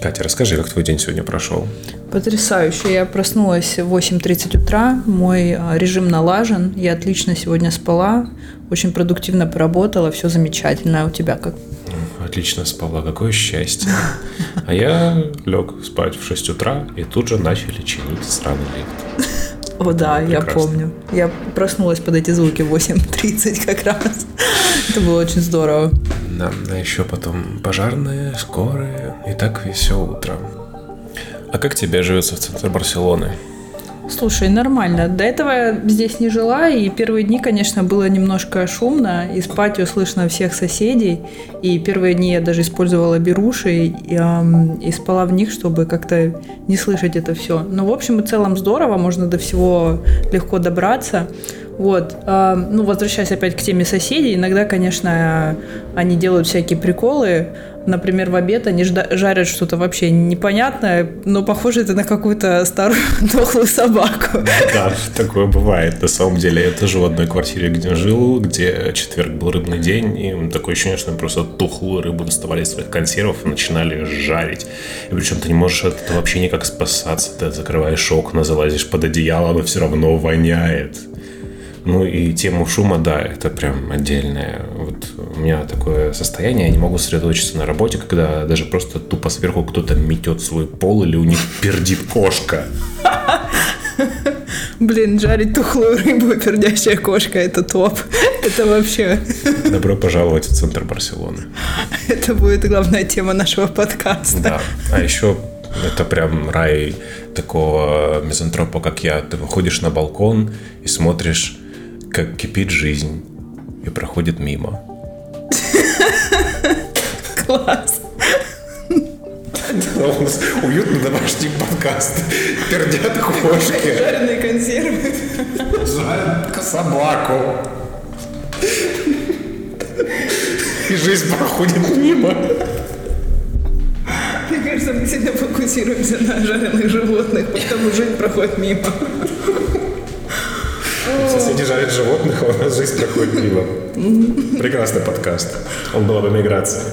Катя, расскажи, как твой день сегодня прошел? Потрясающе. Я проснулась в 8.30 утра, мой а, режим налажен, я отлично сегодня спала, очень продуктивно поработала, все замечательно. А у тебя как? Отлично спала, какое счастье. А я лег спать в 6 утра, и тут же начали чинить сраный лифт. О, да, Прекрасно. я помню. Я проснулась под эти звуки в 8.30 как раз. Это было очень здорово. Да, а еще потом пожарные, скорые, и так все утро. А как тебе живется в центре Барселоны? Слушай, нормально. До этого я здесь не жила, и первые дни, конечно, было немножко шумно. Из патио слышно всех соседей. И первые дни я даже использовала беруши и, эм, и спала в них, чтобы как-то не слышать это все. Но, в общем и целом, здорово, можно до всего легко добраться. Вот. Э, ну, возвращаясь опять к теме соседей, иногда, конечно, они делают всякие приколы. Например, в обед они жарят что-то вообще непонятное, но похоже это на какую-то старую дохлую собаку. Да, такое бывает. На самом деле, я тоже в одной квартире, где жил, где четверг был рыбный день, и такое ощущение, что просто тухлую рыбу доставали из своих консервов и начинали жарить. И причем ты не можешь от этого вообще никак спасаться. Ты закрываешь окна, залазишь под одеяло, оно все равно воняет. Ну и тему шума, да, это прям отдельное. Вот у меня такое состояние, я не могу сосредоточиться на работе, когда даже просто тупо сверху кто-то метет свой пол или у них пердит кошка. Блин, жарить тухлую рыбу, пердящая кошка, это топ. Это вообще... Добро пожаловать в центр Барселоны. Это будет главная тема нашего подкаста. Да, а еще это прям рай такого мизантропа, как я. Ты выходишь на балкон и смотришь как кипит жизнь и проходит мимо. Класс. Уютный домашний подкаст. Пердят кошки. Жареные консервы. Жарят собаку. И жизнь проходит мимо. Мне кажется, мы сегодня фокусируемся на жареных животных, потому жизнь проходит мимо. Соседи жарят животных, а у нас жизнь проходит мимо. Прекрасный подкаст. Он была бы миграция.